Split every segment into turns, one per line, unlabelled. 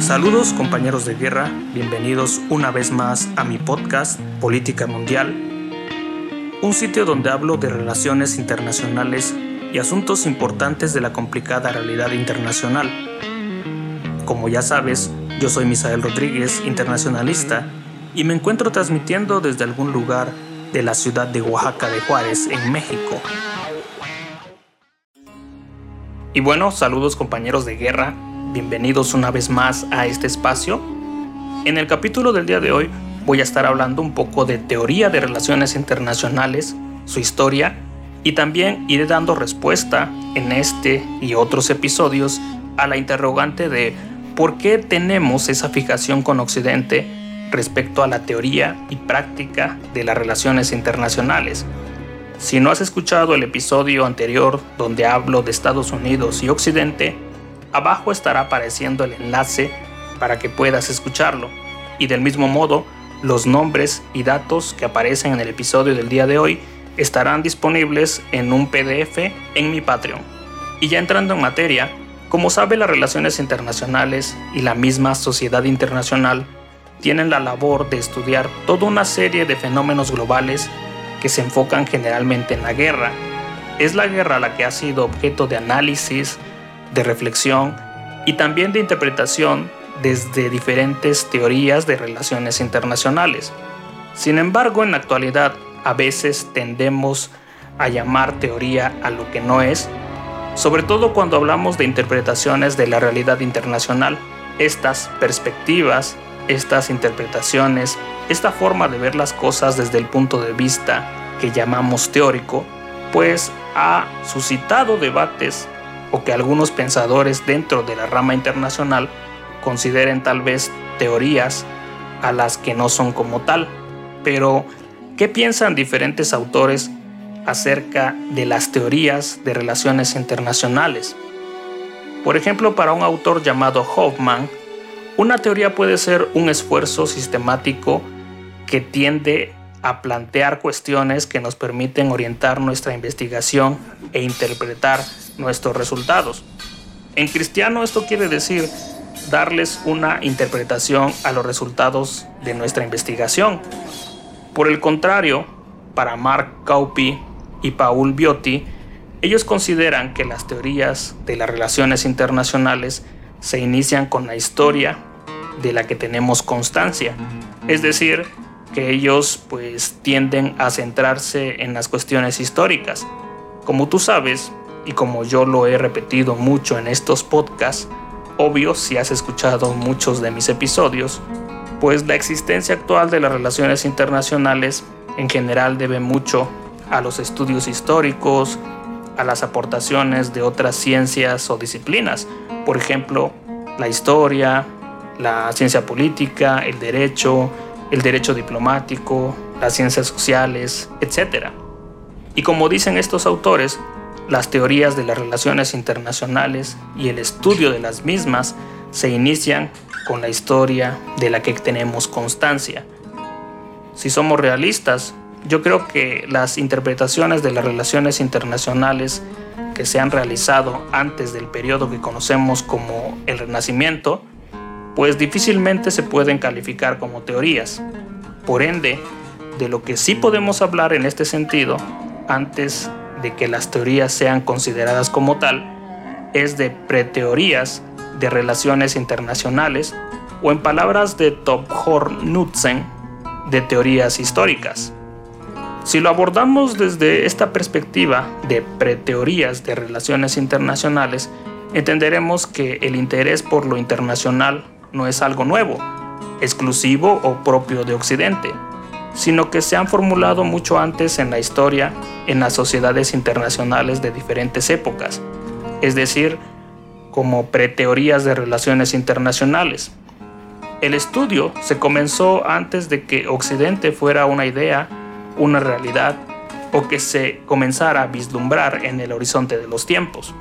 Saludos compañeros de guerra, bienvenidos una vez más a mi podcast Política Mundial, un sitio donde hablo de relaciones internacionales y asuntos importantes de la complicada realidad internacional. Como ya sabes, yo soy Misael Rodríguez, internacionalista, y me encuentro transmitiendo desde algún lugar de la ciudad de Oaxaca de Juárez, en México. Y bueno, saludos compañeros de guerra, bienvenidos una vez más a este espacio. En el capítulo del día de hoy voy a estar hablando un poco de teoría de relaciones internacionales, su historia, y también iré dando respuesta en este y otros episodios a la interrogante de por qué tenemos esa fijación con Occidente respecto a la teoría y práctica de las relaciones internacionales. Si no has escuchado el episodio anterior donde hablo de Estados Unidos y Occidente, Abajo estará apareciendo el enlace para que puedas escucharlo. Y del mismo modo, los nombres y datos que aparecen en el episodio del día de hoy estarán disponibles en un PDF en mi Patreon. Y ya entrando en materia, como sabe las relaciones internacionales y la misma sociedad internacional tienen la labor de estudiar toda una serie de fenómenos globales que se enfocan generalmente en la guerra. Es la guerra la que ha sido objeto de análisis, de reflexión y también de interpretación desde diferentes teorías de relaciones internacionales. Sin embargo, en la actualidad a veces tendemos a llamar teoría a lo que no es, sobre todo cuando hablamos de interpretaciones de la realidad internacional. Estas perspectivas, estas interpretaciones, esta forma de ver las cosas desde el punto de vista que llamamos teórico, pues ha suscitado debates o que algunos pensadores dentro de la rama internacional consideren tal vez teorías a las que no son como tal. Pero, ¿qué piensan diferentes autores acerca de las teorías de relaciones internacionales? Por ejemplo, para un autor llamado Hoffman, una teoría puede ser un esfuerzo sistemático que tiende a plantear cuestiones que nos permiten orientar nuestra investigación e interpretar nuestros resultados. En cristiano esto quiere decir darles una interpretación a los resultados de nuestra investigación. Por el contrario, para Mark Kaupi y Paul Biotti, ellos consideran que las teorías de las relaciones internacionales se inician con la historia de la que tenemos constancia, es decir, que ellos pues tienden a centrarse en las cuestiones históricas. Como tú sabes, y como yo lo he repetido mucho en estos podcasts, obvio si has escuchado muchos de mis episodios, pues la existencia actual de las relaciones internacionales en general debe mucho a los estudios históricos, a las aportaciones de otras ciencias o disciplinas, por ejemplo, la historia, la ciencia política, el derecho, el derecho diplomático, las ciencias sociales, etc. Y como dicen estos autores, las teorías de las relaciones internacionales y el estudio de las mismas se inician con la historia de la que tenemos constancia. Si somos realistas, yo creo que las interpretaciones de las relaciones internacionales que se han realizado antes del periodo que conocemos como el Renacimiento pues difícilmente se pueden calificar como teorías. Por ende, de lo que sí podemos hablar en este sentido, antes de que las teorías sean consideradas como tal, es de preteorías de relaciones internacionales o en palabras de Tophor Knudsen, de teorías históricas. Si lo abordamos desde esta perspectiva de preteorías de relaciones internacionales, entenderemos que el interés por lo internacional no es algo nuevo, exclusivo o propio de Occidente, sino que se han formulado mucho antes en la historia en las sociedades internacionales de diferentes épocas, es decir, como preteorías de relaciones internacionales. El estudio se comenzó antes de que Occidente fuera una idea, una realidad o que se comenzara a vislumbrar en el horizonte de los tiempos.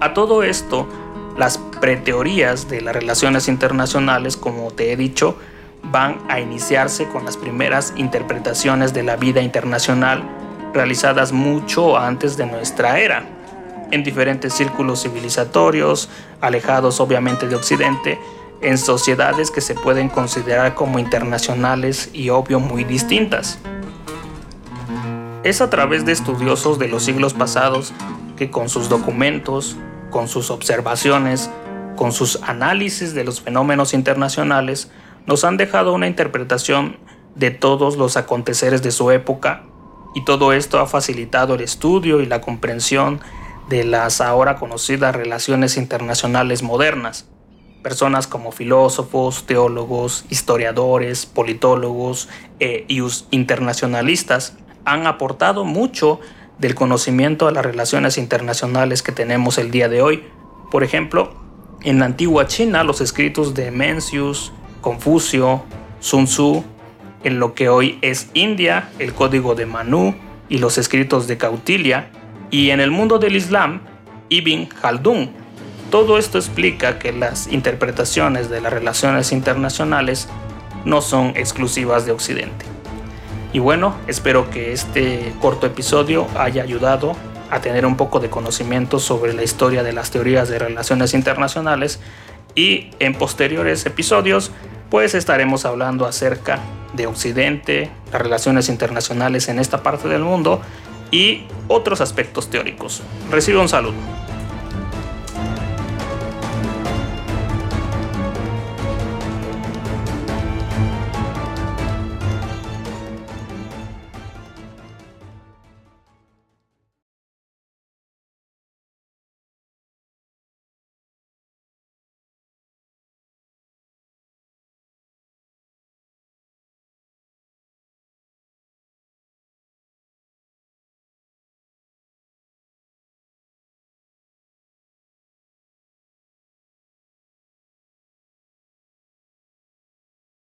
A todo esto, las preteorías de las relaciones internacionales, como te he dicho, van a iniciarse con las primeras interpretaciones de la vida internacional realizadas mucho antes de nuestra era. en diferentes círculos civilizatorios, alejados obviamente de Occidente, en sociedades que se pueden considerar como internacionales y obvio muy distintas. Es a través de estudiosos de los siglos pasados que con sus documentos, con sus observaciones, con sus análisis de los fenómenos internacionales, nos han dejado una interpretación de todos los aconteceres de su época y todo esto ha facilitado el estudio y la comprensión de las ahora conocidas relaciones internacionales modernas. Personas como filósofos, teólogos, historiadores, politólogos e internacionalistas han aportado mucho del conocimiento a las relaciones internacionales que tenemos el día de hoy. Por ejemplo, en la antigua China los escritos de Mencius, Confucio, Sun Tzu, en lo que hoy es India, el código de Manu y los escritos de Cautilia, y en el mundo del Islam, Ibn Khaldun. Todo esto explica que las interpretaciones de las relaciones internacionales no son exclusivas de Occidente. Y bueno, espero que este corto episodio haya ayudado a tener un poco de conocimiento sobre la historia de las teorías de relaciones internacionales y en posteriores episodios pues estaremos hablando acerca de Occidente, las relaciones internacionales en esta parte del mundo y otros aspectos teóricos. Recibe un saludo.